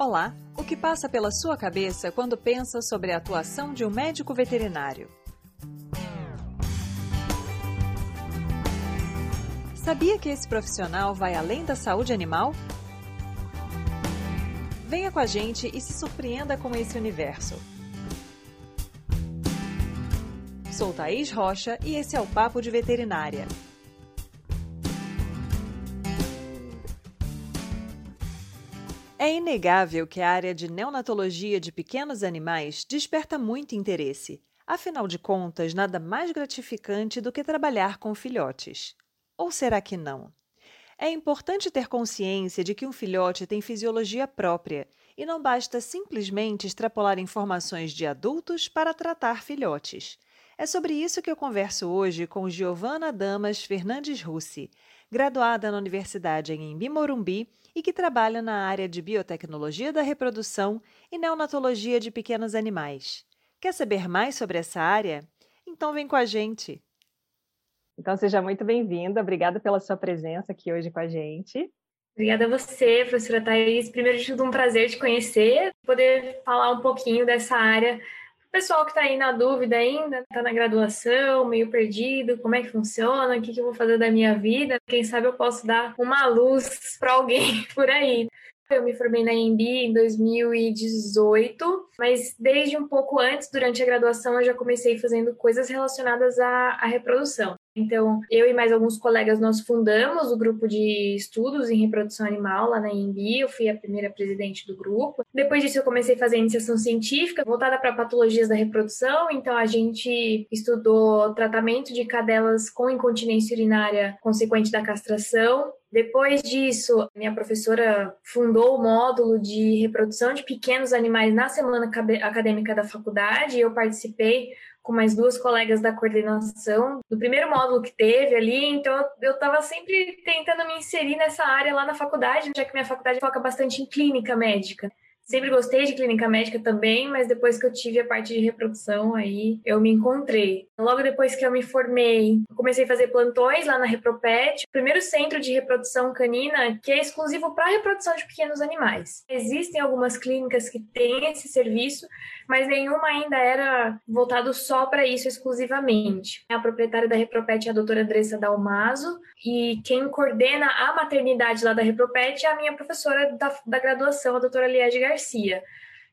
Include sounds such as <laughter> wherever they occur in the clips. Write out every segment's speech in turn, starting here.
Olá! O que passa pela sua cabeça quando pensa sobre a atuação de um médico veterinário? Sabia que esse profissional vai além da saúde animal? Venha com a gente e se surpreenda com esse universo. Sou Thaís Rocha e esse é o Papo de Veterinária. É inegável que a área de neonatologia de pequenos animais desperta muito interesse. Afinal de contas, nada mais gratificante do que trabalhar com filhotes. Ou será que não? É importante ter consciência de que um filhote tem fisiologia própria e não basta simplesmente extrapolar informações de adultos para tratar filhotes. É sobre isso que eu converso hoje com Giovana Damas Fernandes Russi, graduada na Universidade em Embi Morumbi e que trabalha na área de biotecnologia da reprodução e neonatologia de pequenos animais. Quer saber mais sobre essa área? Então vem com a gente! Então seja muito bem-vinda, obrigada pela sua presença aqui hoje com a gente. Obrigada a você, professora Thais. Primeiro de tudo, um prazer te conhecer, poder falar um pouquinho dessa área pessoal que está aí na dúvida ainda, está na graduação, meio perdido, como é que funciona, o que, que eu vou fazer da minha vida, quem sabe eu posso dar uma luz para alguém <laughs> por aí. Eu me formei na EMB em 2018, mas desde um pouco antes, durante a graduação, eu já comecei fazendo coisas relacionadas à, à reprodução. Então, eu e mais alguns colegas, nós fundamos o grupo de estudos em reprodução animal lá na INBI, eu fui a primeira presidente do grupo. Depois disso, eu comecei a fazer iniciação científica voltada para patologias da reprodução, então a gente estudou tratamento de cadelas com incontinência urinária consequente da castração, depois disso, minha professora fundou o módulo de reprodução de pequenos animais na semana acadêmica da faculdade. Eu participei com mais duas colegas da coordenação do primeiro módulo que teve ali, então eu estava sempre tentando me inserir nessa área lá na faculdade, já que minha faculdade foca bastante em clínica médica. Sempre gostei de clínica médica também, mas depois que eu tive a parte de reprodução, aí eu me encontrei. Logo depois que eu me formei, comecei a fazer plantões lá na Repropet, o primeiro centro de reprodução canina que é exclusivo para reprodução de pequenos animais. Existem algumas clínicas que têm esse serviço, mas nenhuma ainda era voltado só para isso exclusivamente. A proprietária da Repropet é a doutora Andressa Dalmaso, e quem coordena a maternidade lá da Repropet é a minha professora da, da graduação, a doutora Liege Garcia.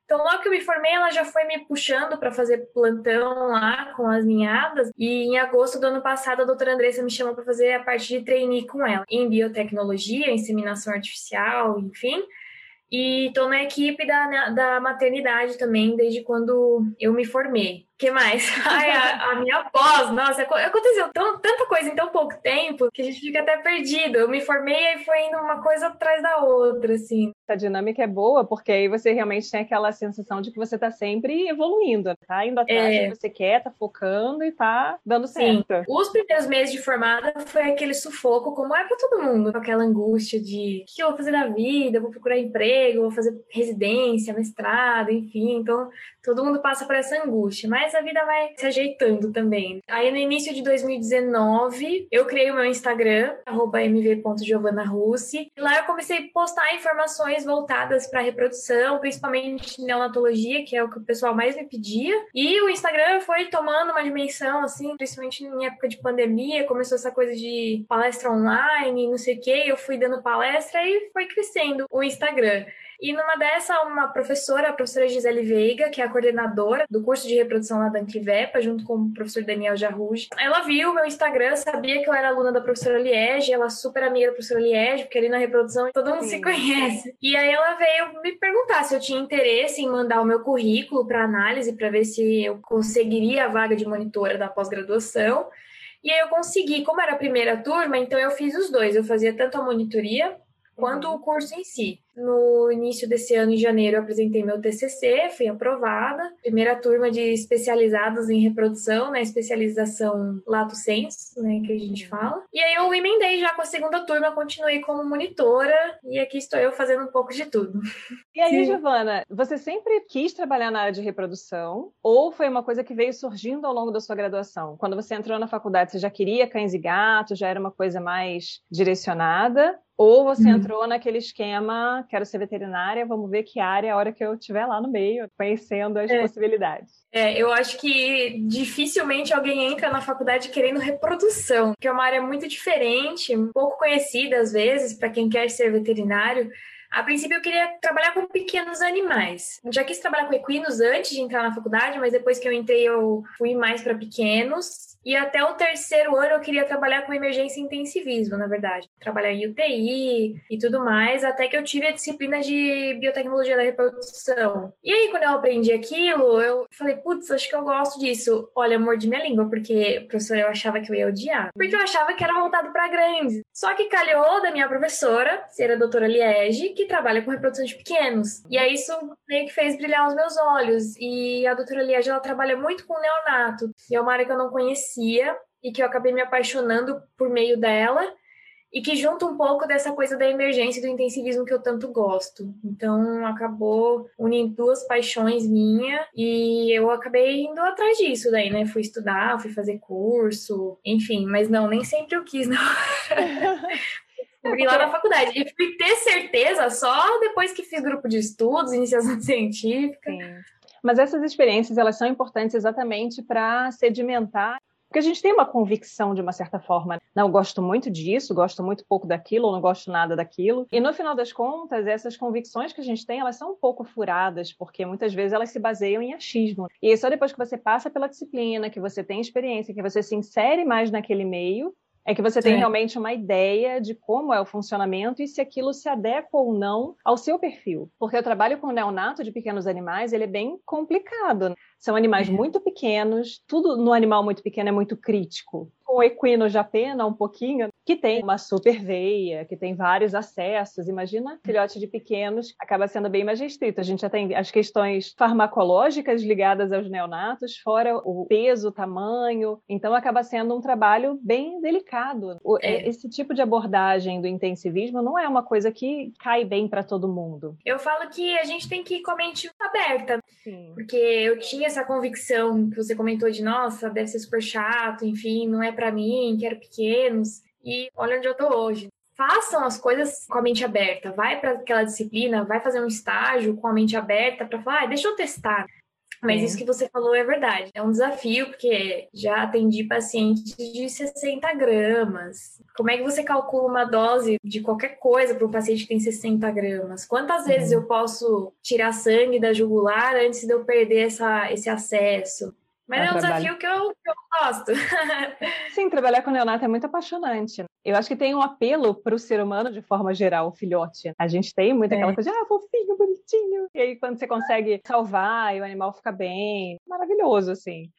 Então, logo que eu me formei, ela já foi me puxando para fazer plantão lá com as ninhadas. E em agosto do ano passado, a doutora Andressa me chamou para fazer a parte de trainee com ela, em biotecnologia, inseminação artificial, enfim. E estou na equipe da, da maternidade também, desde quando eu me formei que mais? <laughs> Ai, a, a, minha pós, nossa, aconteceu tão, tanta coisa em tão pouco tempo que a gente fica até perdido. Eu me formei e foi indo uma coisa atrás da outra, assim. A dinâmica é boa, porque aí você realmente tem aquela sensação de que você tá sempre evoluindo, tá indo atrás é. do que você quer, tá focando e tá dando certo. Sim. Os primeiros meses de formada foi aquele sufoco, como é pra todo mundo, aquela angústia de o que eu vou fazer da vida, eu vou procurar emprego, vou fazer residência, mestrado, enfim. Então, todo mundo passa por essa angústia. Mas mas a vida vai se ajeitando também. Aí no início de 2019, eu criei o meu Instagram, mv.giovanarussi. Lá eu comecei a postar informações voltadas para reprodução, principalmente neonatologia, que é o que o pessoal mais me pedia. E o Instagram foi tomando uma dimensão, assim, principalmente em época de pandemia, começou essa coisa de palestra online, não sei o quê, eu fui dando palestra e foi crescendo o Instagram. E numa dessa, uma professora, a professora Gisele Veiga, que é a coordenadora do curso de reprodução lá da Anquivepa, junto com o professor Daniel Jarruge, ela viu meu Instagram, sabia que eu era aluna da professora Liege, ela é super amiga da professora Liege, porque ali na reprodução todo mundo Sim. se conhece. E aí ela veio me perguntar se eu tinha interesse em mandar o meu currículo para análise, para ver se eu conseguiria a vaga de monitora da pós-graduação. E aí eu consegui, como era a primeira turma, então eu fiz os dois. Eu fazia tanto a monitoria quanto uhum. o curso em si. No início desse ano, em janeiro, eu apresentei meu TCC, fui aprovada. Primeira turma de especializados em reprodução, né? Especialização lato sensu, né? Que a gente fala. E aí eu emendei já com a segunda turma, continuei como monitora e aqui estou eu fazendo um pouco de tudo. E aí, Sim. Giovana, você sempre quis trabalhar na área de reprodução ou foi uma coisa que veio surgindo ao longo da sua graduação? Quando você entrou na faculdade, você já queria cães e gatos, já era uma coisa mais direcionada? Ou você uhum. entrou naquele esquema quero ser veterinária, vamos ver que área a hora que eu estiver lá no meio, conhecendo as é. possibilidades. É, eu acho que dificilmente alguém entra na faculdade querendo reprodução, que é uma área muito diferente, pouco conhecida às vezes para quem quer ser veterinário. A princípio, eu queria trabalhar com pequenos animais. Já quis trabalhar com equinos antes de entrar na faculdade, mas depois que eu entrei, eu fui mais para pequenos. E até o terceiro ano eu queria trabalhar com emergência e intensivismo, na verdade. Trabalhar em UTI e tudo mais, até que eu tive a disciplina de biotecnologia da reprodução. E aí, quando eu aprendi aquilo, eu falei, putz, acho que eu gosto disso. Olha, mordi minha língua, porque, professor, eu achava que eu ia odiar. Porque eu achava que era voltado para grandes. Só que calhou da minha professora, ser a doutora Liege, que trabalha com reprodução de pequenos. E aí isso meio que fez brilhar os meus olhos. E a doutora Liege, ela trabalha muito com neonato. E é uma área que eu não conhecia conhecia e que eu acabei me apaixonando por meio dela e que junta um pouco dessa coisa da emergência e do intensivismo que eu tanto gosto. Então acabou unindo duas paixões minha e eu acabei indo atrás disso daí, né? Fui estudar, fui fazer curso, enfim, mas não, nem sempre eu quis, não. <laughs> Fui lá na faculdade. E fui ter certeza só depois que fiz grupo de estudos, iniciação <laughs> científica. Sim. Mas essas experiências, elas são importantes exatamente para sedimentar porque a gente tem uma convicção de uma certa forma. Não, gosto muito disso, gosto muito pouco daquilo, ou não gosto nada daquilo. E no final das contas, essas convicções que a gente tem, elas são um pouco furadas, porque muitas vezes elas se baseiam em achismo. E só depois que você passa pela disciplina, que você tem experiência, que você se insere mais naquele meio, é que você tem é. realmente uma ideia de como é o funcionamento e se aquilo se adequa ou não ao seu perfil. Porque o trabalho com o neonato de pequenos animais, ele é bem complicado. São animais é. muito pequenos, tudo no animal muito pequeno é muito crítico com o equino já pena um pouquinho, que tem uma super veia, que tem vários acessos. Imagina, filhote de pequenos acaba sendo bem mais restrito. A gente já tem as questões farmacológicas ligadas aos neonatos, fora o peso, o tamanho. Então acaba sendo um trabalho bem delicado. É. Esse tipo de abordagem do intensivismo não é uma coisa que cai bem para todo mundo. Eu falo que a gente tem que ir com a mente aberta. Sim. Porque eu tinha essa convicção que você comentou de, nossa, deve ser super chato, enfim, não é para mim, quero pequenos. E olha onde eu tô hoje. Façam as coisas com a mente aberta. Vai para aquela disciplina, vai fazer um estágio com a mente aberta para falar, ah, deixa eu testar. Mas é. isso que você falou é verdade. É um desafio, porque já atendi pacientes de 60 gramas. Como é que você calcula uma dose de qualquer coisa para um paciente que tem 60 gramas? Quantas vezes uhum. eu posso tirar sangue da jugular antes de eu perder essa, esse acesso? Mas é, um trabalho. desafio que eu, que eu gosto. <laughs> Sim, trabalhar com neonato é muito apaixonante. Eu acho que tem um apelo para o ser humano de forma geral, o filhote. A gente tem muito é. aquela coisa de, ah, fofinho, bonitinho. E aí, quando você consegue salvar e o animal fica bem, maravilhoso, assim.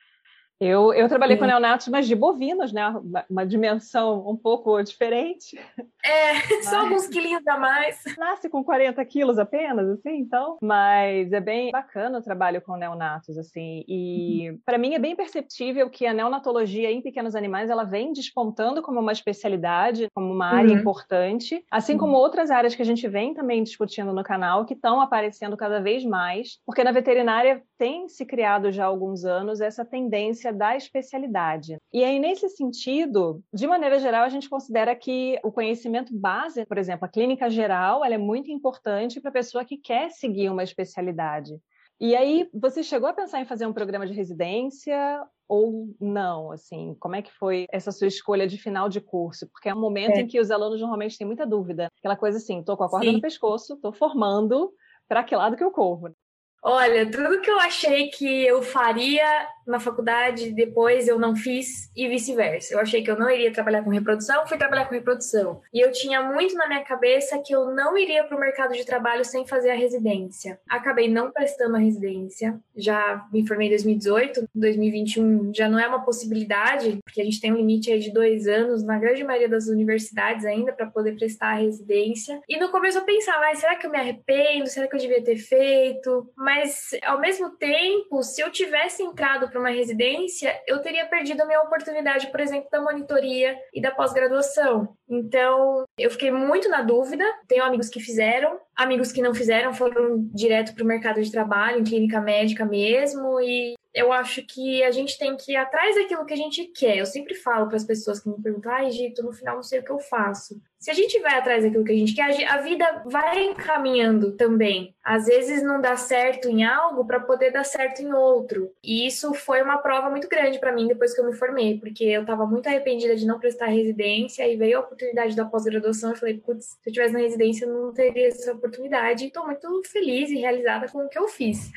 Eu, eu trabalhei Sim. com neonatos, mas de bovinos, né? Uma, uma dimensão um pouco diferente. É, <laughs> mas... só alguns quilinhos a mais. Nasce com 40 quilos apenas, assim, então. Mas é bem bacana o trabalho com neonatos, assim. E uhum. para mim é bem perceptível que a neonatologia em pequenos animais ela vem despontando como uma especialidade, como uma área uhum. importante, assim uhum. como outras áreas que a gente vem também discutindo no canal, que estão aparecendo cada vez mais, porque na veterinária tem se criado já há alguns anos essa tendência da especialidade. E aí, nesse sentido, de maneira geral, a gente considera que o conhecimento base, por exemplo, a clínica geral, ela é muito importante para a pessoa que quer seguir uma especialidade. E aí, você chegou a pensar em fazer um programa de residência ou não? Assim, como é que foi essa sua escolha de final de curso? Porque é um momento é. em que os alunos normalmente têm muita dúvida. Aquela coisa assim, estou com a corda Sim. no pescoço, estou formando, para que lado que eu corro? Olha, tudo que eu achei que eu faria na faculdade, depois eu não fiz e vice-versa. Eu achei que eu não iria trabalhar com reprodução, fui trabalhar com reprodução. E eu tinha muito na minha cabeça que eu não iria para o mercado de trabalho sem fazer a residência. Acabei não prestando a residência. Já me formei em 2018, 2021 já não é uma possibilidade, porque a gente tem um limite aí de dois anos na grande maioria das universidades ainda para poder prestar a residência. E no começo eu pensava, será que eu me arrependo? Será que eu devia ter feito? Mas ao mesmo tempo, se eu tivesse entrado para uma residência, eu teria perdido a minha oportunidade, por exemplo, da monitoria e da pós-graduação. Então, eu fiquei muito na dúvida. Tenho amigos que fizeram, amigos que não fizeram, foram direto para o mercado de trabalho, em clínica médica mesmo, e eu acho que a gente tem que ir atrás daquilo que a gente quer. Eu sempre falo para as pessoas que me perguntam, ai, Gito, no final não sei o que eu faço. Se a gente vai atrás daquilo que a gente quer, a vida vai encaminhando também. Às vezes não dá certo em algo para poder dar certo em outro. E isso foi uma prova muito grande para mim depois que eu me formei, porque eu estava muito arrependida de não prestar residência e veio a oportunidade da pós-graduação. Eu falei, putz, se eu tivesse na residência eu não teria essa oportunidade. E estou muito feliz e realizada com o que eu fiz.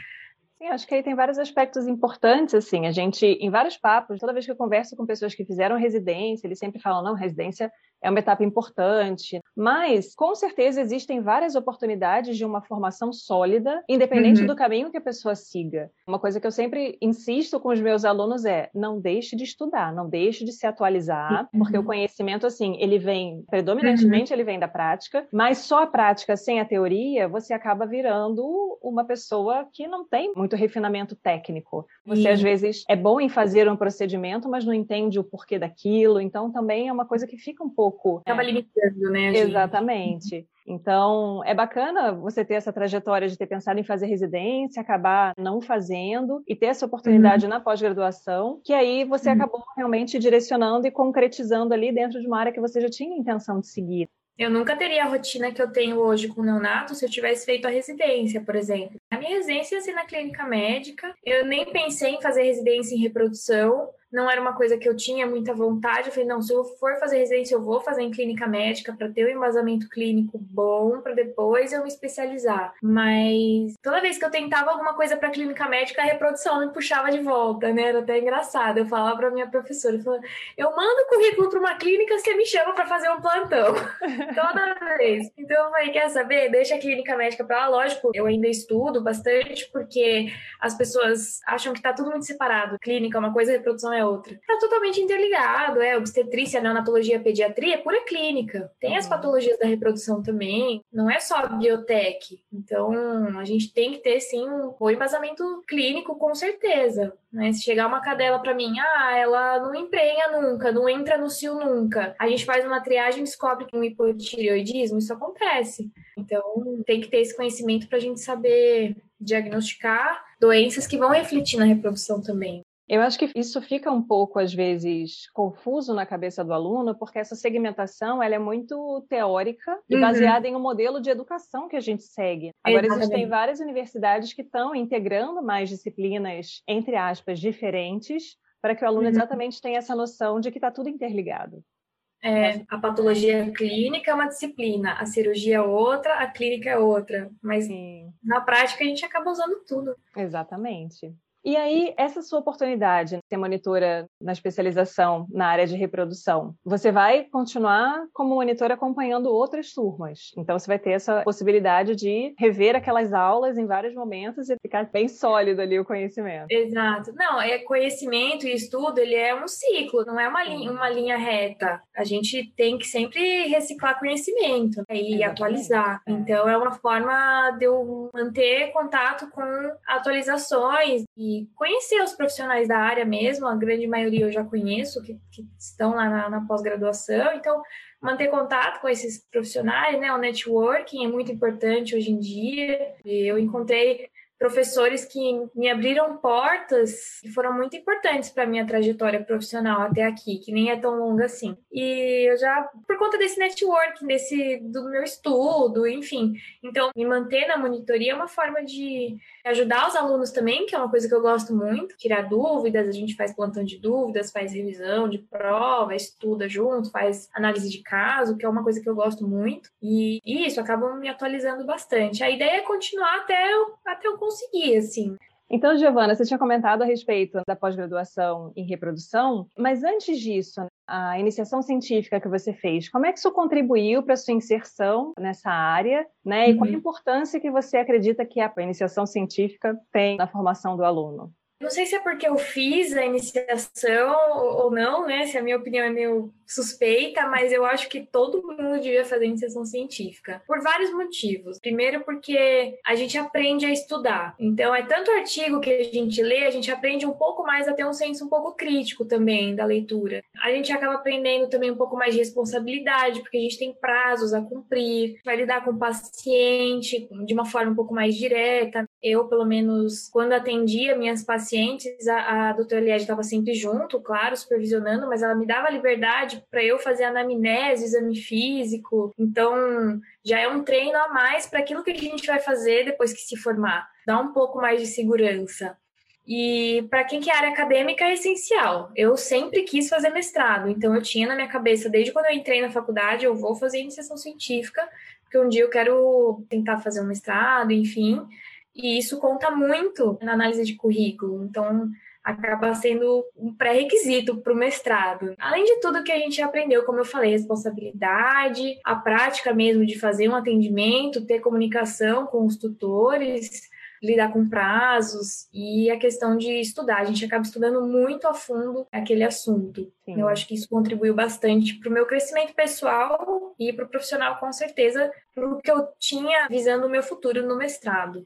Sim, acho que aí tem vários aspectos importantes, assim, a gente, em vários papos, toda vez que eu converso com pessoas que fizeram residência, eles sempre falam, não, residência é uma etapa importante, mas com certeza existem várias oportunidades de uma formação sólida, independente uhum. do caminho que a pessoa siga. Uma coisa que eu sempre insisto com os meus alunos é: não deixe de estudar, não deixe de se atualizar, uhum. porque o conhecimento assim, ele vem predominantemente uhum. ele vem da prática, mas só a prática sem a teoria, você acaba virando uma pessoa que não tem muito refinamento técnico. Você às vezes é bom em fazer um procedimento, mas não entende o porquê daquilo, então também é uma coisa que fica um pouco pouco. Acaba é. limitando, né? Exatamente. Então, é bacana você ter essa trajetória de ter pensado em fazer residência, acabar não fazendo e ter essa oportunidade uhum. na pós-graduação, que aí você uhum. acabou realmente direcionando e concretizando ali dentro de uma área que você já tinha intenção de seguir. Eu nunca teria a rotina que eu tenho hoje com o neonato se eu tivesse feito a residência, por exemplo. A minha residência ia ser na clínica médica. Eu nem pensei em fazer residência em reprodução não era uma coisa que eu tinha muita vontade. Eu falei, não, se eu for fazer residência, eu vou fazer em clínica médica para ter um embasamento clínico bom, para depois eu me especializar. Mas toda vez que eu tentava alguma coisa para clínica médica, a reprodução me puxava de volta, né? Era até engraçado. Eu falava para minha professora, eu, falava, eu mando currículo para uma clínica, você me chama para fazer um plantão. <laughs> toda vez. Então eu falei, quer saber? Deixa a clínica médica para lá. Lógico, eu ainda estudo bastante, porque as pessoas acham que tá tudo muito separado. Clínica é uma coisa, reprodução é é outra. Tá totalmente interligado, é obstetrícia, neonatologia, pediatria, é pura clínica. Tem as uhum. patologias da reprodução também, não é só biotech. Então, a gente tem que ter sim um embasamento clínico com certeza. Né? Se chegar uma cadela para mim, ah, ela não emprenha nunca, não entra no cio nunca. A gente faz uma triagem e descobre que um hipotireoidismo, isso acontece. Então, tem que ter esse conhecimento para a gente saber diagnosticar doenças que vão refletir na reprodução também. Eu acho que isso fica um pouco, às vezes, confuso na cabeça do aluno, porque essa segmentação ela é muito teórica e uhum. baseada em um modelo de educação que a gente segue. Agora, Exatamente. existem várias universidades que estão integrando mais disciplinas, entre aspas, diferentes, para que o aluno uhum. exatamente tenha essa noção de que está tudo interligado. É, a patologia clínica é uma disciplina, a cirurgia é outra, a clínica é outra. Mas Sim. na prática a gente acaba usando tudo. Exatamente. E aí, essa sua oportunidade de ser monitora na especialização na área de reprodução, você vai continuar como monitora acompanhando outras turmas. Então, você vai ter essa possibilidade de rever aquelas aulas em vários momentos e ficar bem sólido ali o conhecimento. Exato. Não, é conhecimento e estudo, ele é um ciclo, não é uma linha, uma linha reta. A gente tem que sempre reciclar conhecimento né, e Exatamente. atualizar. É. Então, é uma forma de eu manter contato com atualizações e conhecer os profissionais da área mesmo, a grande maioria eu já conheço, que, que estão lá na, na pós-graduação, então manter contato com esses profissionais, né? O networking é muito importante hoje em dia. Eu encontrei professores que me abriram portas que foram muito importantes para minha trajetória profissional até aqui, que nem é tão longa assim. E eu já, por conta desse networking, desse do meu estudo, enfim, então me manter na monitoria é uma forma de ajudar os alunos também, que é uma coisa que eu gosto muito, tirar dúvidas, a gente faz plantão de dúvidas, faz revisão de prova, estuda junto, faz análise de caso, que é uma coisa que eu gosto muito. E isso acaba me atualizando bastante. A ideia é continuar até eu, até eu conseguir, assim. Então, Giovana, você tinha comentado a respeito da pós-graduação em reprodução, mas antes disso, a iniciação científica que você fez, como é que isso contribuiu para a sua inserção nessa área, né? E qual a uhum. importância que você acredita que a iniciação científica tem na formação do aluno? Não sei se é porque eu fiz a iniciação ou não, né? Se a minha opinião é meio suspeita, mas eu acho que todo mundo devia fazer iniciação científica. Por vários motivos. Primeiro, porque a gente aprende a estudar. Então, é tanto artigo que a gente lê, a gente aprende um pouco mais a ter um senso um pouco crítico também da leitura. A gente acaba aprendendo também um pouco mais de responsabilidade, porque a gente tem prazos a cumprir, vai lidar com o paciente de uma forma um pouco mais direta. Eu, pelo menos, quando atendia minhas pacientes, a, a doutora Liege estava sempre junto, claro, supervisionando, mas ela me dava liberdade para eu fazer anamnese, exame físico. Então, já é um treino a mais para aquilo que a gente vai fazer depois que se formar. Dá um pouco mais de segurança. E para quem quer área acadêmica é essencial. Eu sempre quis fazer mestrado, então eu tinha na minha cabeça, desde quando eu entrei na faculdade, eu vou fazer iniciação científica, porque um dia eu quero tentar fazer um mestrado, enfim. E isso conta muito na análise de currículo. Então, acaba sendo um pré-requisito para o mestrado. Além de tudo que a gente aprendeu, como eu falei, responsabilidade, a prática mesmo de fazer um atendimento, ter comunicação com os tutores, lidar com prazos e a questão de estudar. A gente acaba estudando muito a fundo aquele assunto. Sim. Eu acho que isso contribuiu bastante para o meu crescimento pessoal e para o profissional, com certeza, para o que eu tinha visando o meu futuro no mestrado.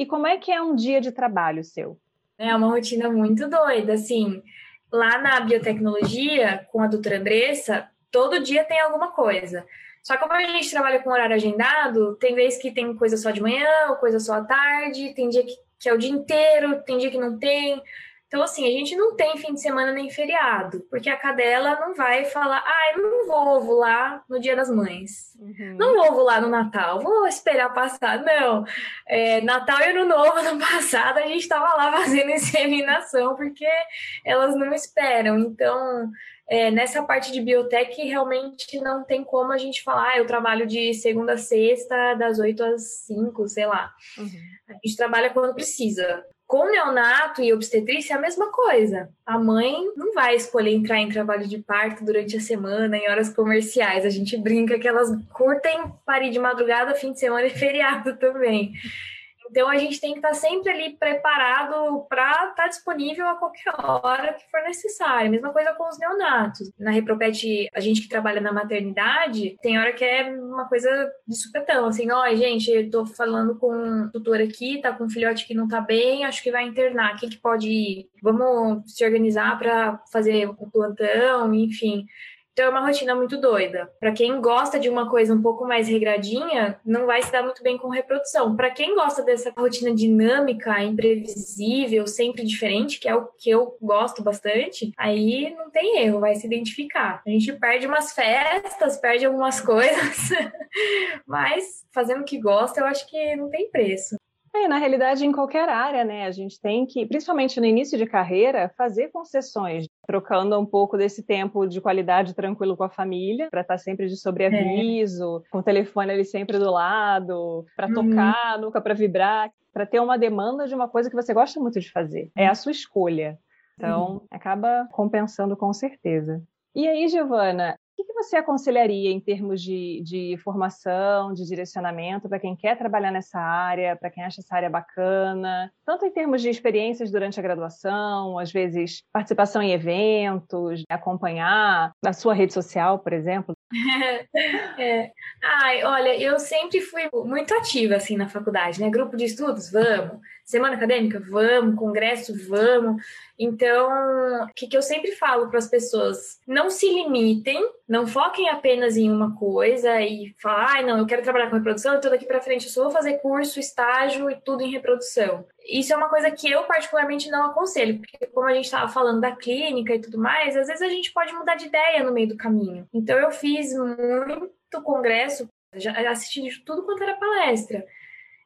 E como é que é um dia de trabalho seu? É uma rotina muito doida, assim. Lá na biotecnologia, com a doutora Andressa, todo dia tem alguma coisa. Só que como a gente trabalha com horário agendado, tem vez que tem coisa só de manhã, coisa só à tarde, tem dia que, que é o dia inteiro, tem dia que não tem. Então, assim, a gente não tem fim de semana nem feriado, porque a cadela não vai falar, ah, eu não vou ovular no dia das mães. Uhum. Não vou ovular no Natal, vou esperar passar. Não. É, Natal e Ano Novo, <laughs> no passado, a gente estava lá fazendo inseminação, porque elas não esperam. Então, é, nessa parte de biotech, realmente não tem como a gente falar, ah, eu trabalho de segunda a sexta, das 8 às 5, sei lá. Uhum. A gente trabalha quando precisa. Com neonato e obstetrícia é a mesma coisa. A mãe não vai escolher entrar em trabalho de parto durante a semana, em horas comerciais. A gente brinca que elas curtem parir de madrugada, fim de semana e <laughs> feriado também. Então a gente tem que estar sempre ali preparado para estar tá disponível a qualquer hora que for necessário. Mesma coisa com os neonatos. Na Repropet, a gente que trabalha na maternidade, tem hora que é uma coisa de supetão, assim, ó, gente, eu tô falando com um tutor aqui, tá com um filhote que não tá bem, acho que vai internar. Quem que pode ir? Vamos se organizar para fazer o plantão, enfim. Então é uma rotina muito doida. Para quem gosta de uma coisa um pouco mais regradinha, não vai se dar muito bem com reprodução. Para quem gosta dessa rotina dinâmica, imprevisível, sempre diferente, que é o que eu gosto bastante, aí não tem erro, vai se identificar. A gente perde umas festas, perde algumas <laughs> coisas, mas fazendo o que gosta, eu acho que não tem preço. É, na realidade, em qualquer área, né, a gente tem que, principalmente no início de carreira, fazer concessões, trocando um pouco desse tempo de qualidade tranquilo com a família, para estar tá sempre de sobreaviso, é. com o telefone ali sempre do lado, para uhum. tocar, nunca para vibrar, para ter uma demanda de uma coisa que você gosta muito de fazer. É a sua escolha. Então, uhum. acaba compensando com certeza. E aí, Giovana, o que você aconselharia em termos de, de formação, de direcionamento para quem quer trabalhar nessa área, para quem acha essa área bacana, tanto em termos de experiências durante a graduação, às vezes participação em eventos, acompanhar a sua rede social, por exemplo? <laughs> é. Ai, olha, eu sempre fui muito ativa assim na faculdade, né? Grupo de estudos, vamos. Semana acadêmica, vamos. Congresso, vamos. Então, o que, que eu sempre falo para as pessoas? Não se limitem, não foquem apenas em uma coisa e falar, ai, não, eu quero trabalhar com reprodução, então daqui para frente eu só vou fazer curso, estágio e tudo em reprodução. Isso é uma coisa que eu particularmente não aconselho, porque como a gente estava falando da clínica e tudo mais, às vezes a gente pode mudar de ideia no meio do caminho. Então eu fiz muito congresso, já assisti de tudo quanto era palestra.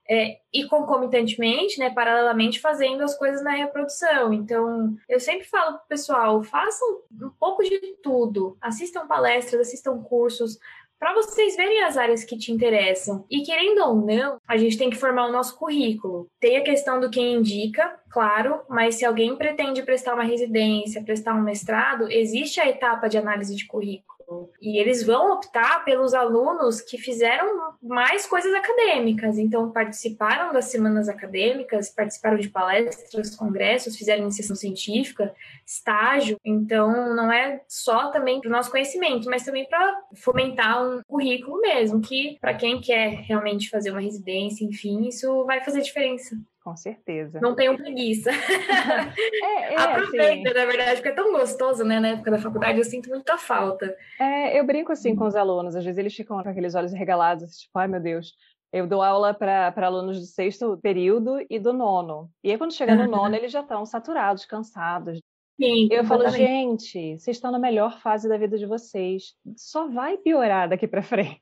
É, e concomitantemente, né, paralelamente fazendo as coisas na reprodução. Então, eu sempre falo pro pessoal, façam um pouco de tudo, assistam palestras, assistam cursos, para vocês verem as áreas que te interessam. E querendo ou não, a gente tem que formar o nosso currículo. Tem a questão do quem indica, claro, mas se alguém pretende prestar uma residência, prestar um mestrado, existe a etapa de análise de currículo. E eles vão optar pelos alunos que fizeram mais coisas acadêmicas, então participaram das semanas acadêmicas, participaram de palestras, congressos, fizeram iniciação científica, estágio. Então não é só também para o nosso conhecimento, mas também para fomentar um currículo mesmo, que para quem quer realmente fazer uma residência, enfim, isso vai fazer diferença. Com certeza. Não tenho preguiça. <laughs> é, é, Aproveita, assim... na verdade, porque é tão gostoso, né? Na época da faculdade, eu sinto muita falta. É, eu brinco assim com os alunos, às vezes eles ficam com aqueles olhos regalados, tipo, ai meu Deus, Eu dou aula para alunos do sexto período e do nono. E aí, quando chega no <laughs> nono, eles já estão saturados, cansados. Sim, eu falo, gente, vocês estão na melhor fase da vida de vocês. Só vai piorar daqui para frente.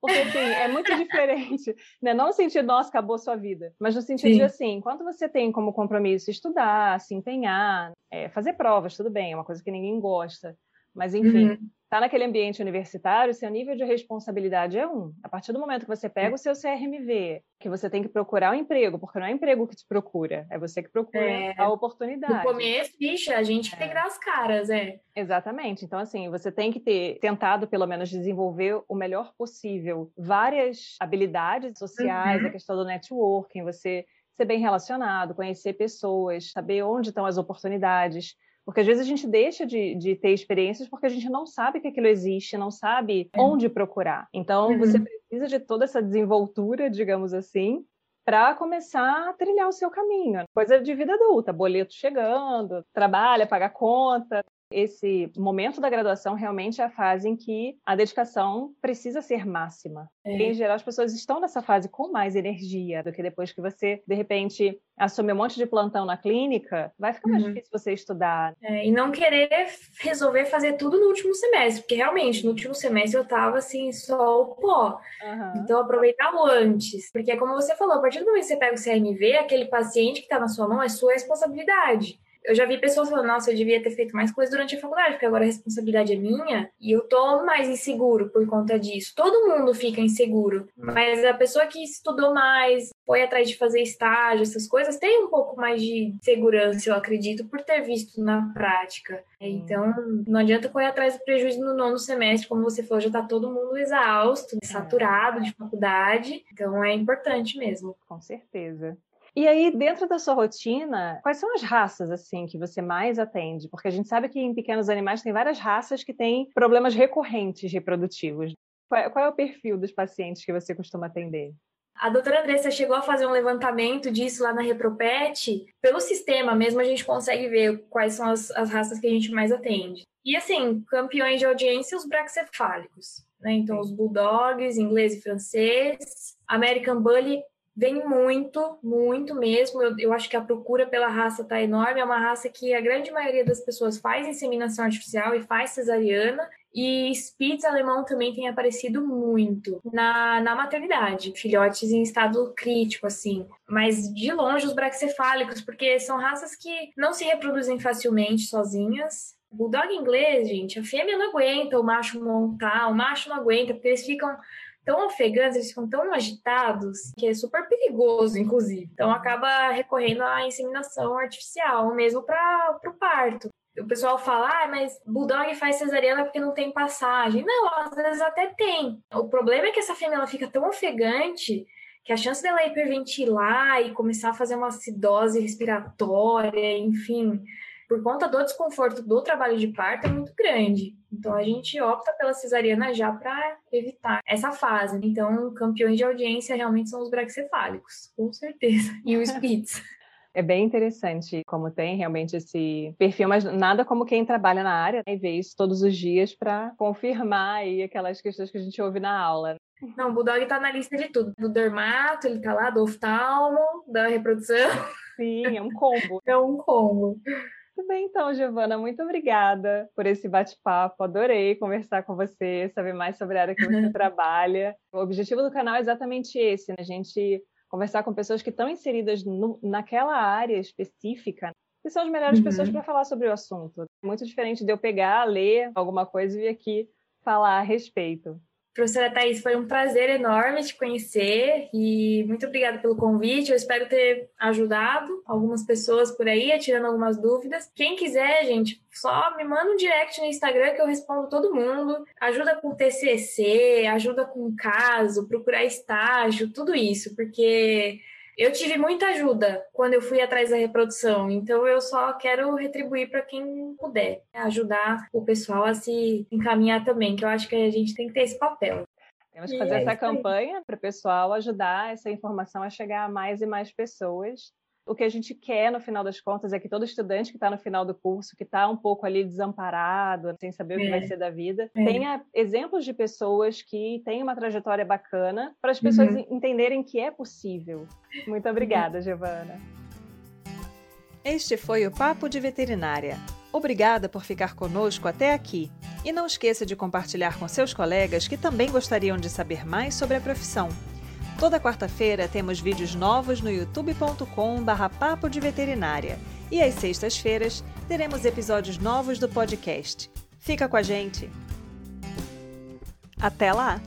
Porque, assim, é muito diferente. <laughs> Né? Não no sentido, nossa, acabou sua vida. Mas no sentido Sim. de, assim, enquanto você tem como compromisso estudar, se empenhar, é, fazer provas, tudo bem, é uma coisa que ninguém gosta. Mas, enfim, uhum está naquele ambiente universitário, seu nível de responsabilidade é um. A partir do momento que você pega o seu CRMV, que você tem que procurar um emprego, porque não é o emprego que te procura, é você que procura é, a oportunidade. No começo, bicha, a gente é. tem que dar as caras, é. Exatamente. Então, assim, você tem que ter tentado, pelo menos, desenvolver o melhor possível várias habilidades sociais, uhum. a questão do networking, você ser bem relacionado, conhecer pessoas, saber onde estão as oportunidades. Porque às vezes a gente deixa de, de, ter experiências porque a gente não sabe que aquilo existe, não sabe é. onde procurar. Então, uhum. você precisa de toda essa desenvoltura, digamos assim, para começar a trilhar o seu caminho. Coisa de vida adulta, boleto chegando, trabalha, paga conta, esse momento da graduação realmente é a fase em que a dedicação precisa ser máxima. É. Em geral, as pessoas estão nessa fase com mais energia do que depois que você, de repente, assume um monte de plantão na clínica, vai ficar mais uhum. difícil você estudar. É, e não querer resolver fazer tudo no último semestre, porque realmente, no último semestre eu tava assim, só o pó. Uhum. Então, aproveitar o antes. Porque, como você falou, a partir do momento que você pega o CRMV, aquele paciente que tá na sua mão é sua responsabilidade eu já vi pessoas falando, nossa, eu devia ter feito mais coisas durante a faculdade, porque agora a responsabilidade é minha e eu tô mais inseguro por conta disso. Todo mundo fica inseguro, mas a pessoa que estudou mais, foi atrás de fazer estágio, essas coisas, tem um pouco mais de segurança, eu acredito, por ter visto na prática. Então, não adianta correr atrás do prejuízo no nono semestre, como você falou, já tá todo mundo exausto, saturado de faculdade. Então, é importante mesmo. Com certeza. E aí, dentro da sua rotina, quais são as raças assim que você mais atende? Porque a gente sabe que em pequenos animais tem várias raças que têm problemas recorrentes reprodutivos. Qual é, qual é o perfil dos pacientes que você costuma atender? A doutora Andressa chegou a fazer um levantamento disso lá na Repropet. Pelo sistema mesmo, a gente consegue ver quais são as, as raças que a gente mais atende. E assim, campeões de audiência, os braxefálicos. Né? Então, os bulldogs, inglês e francês. American Bully Vem muito, muito mesmo. Eu, eu acho que a procura pela raça está enorme. É uma raça que a grande maioria das pessoas faz inseminação artificial e faz cesariana. E Spitz alemão também tem aparecido muito na, na maternidade, filhotes em estado crítico, assim. Mas de longe os braxefálicos, porque são raças que não se reproduzem facilmente sozinhas. Bulldog inglês, gente, a fêmea não aguenta o macho montar, o macho não aguenta, porque eles ficam tão ofegantes, eles ficam tão agitados, que é super perigoso, inclusive. Então acaba recorrendo à inseminação artificial, mesmo para o parto. O pessoal fala, ah, mas bulldog faz cesariana porque não tem passagem. Não, às vezes até tem. O problema é que essa fêmea ela fica tão ofegante que a chance dela hiperventilar e começar a fazer uma acidose respiratória, enfim, por conta do desconforto do trabalho de parto é muito grande. Então a gente opta pela cesariana já para evitar essa fase. Então, campeões de audiência realmente são os braxefálicos, com certeza. E os <laughs> Spitz. É bem interessante como tem realmente esse perfil, mas nada como quem trabalha na área né, e vê isso todos os dias para confirmar aí aquelas questões que a gente ouve na aula. Não, o Bulldog tá na lista de tudo. Do dermato, ele tá lá, do oftalmo, da reprodução. Sim, é um combo. é um combo. Muito bem, então, Giovana, muito obrigada por esse bate-papo. Adorei conversar com você, saber mais sobre a área que você <laughs> trabalha. O objetivo do canal é exatamente esse, né? A gente conversar com pessoas que estão inseridas no, naquela área específica, que são as melhores uhum. pessoas para falar sobre o assunto. Muito diferente de eu pegar, ler alguma coisa e vir aqui falar a respeito. Professora Thais, foi um prazer enorme te conhecer e muito obrigada pelo convite. Eu espero ter ajudado algumas pessoas por aí, tirando algumas dúvidas. Quem quiser, gente, só me manda um direct no Instagram que eu respondo todo mundo. Ajuda com TCC, ajuda com caso, procurar estágio, tudo isso, porque eu tive muita ajuda quando eu fui atrás da reprodução, então eu só quero retribuir para quem puder, ajudar o pessoal a se encaminhar também, que eu acho que a gente tem que ter esse papel. Temos que fazer é essa campanha para o pessoal ajudar essa informação a chegar a mais e mais pessoas. O que a gente quer, no final das contas, é que todo estudante que está no final do curso, que está um pouco ali desamparado, sem saber é. o que vai é. ser da vida, é. tenha exemplos de pessoas que têm uma trajetória bacana para as pessoas uhum. entenderem que é possível. Muito obrigada, Giovana. Este foi o Papo de Veterinária. Obrigada por ficar conosco até aqui. E não esqueça de compartilhar com seus colegas que também gostariam de saber mais sobre a profissão. Toda quarta-feira temos vídeos novos no youtube.com/barra Papo de Veterinária. E às sextas-feiras teremos episódios novos do podcast. Fica com a gente! Até lá!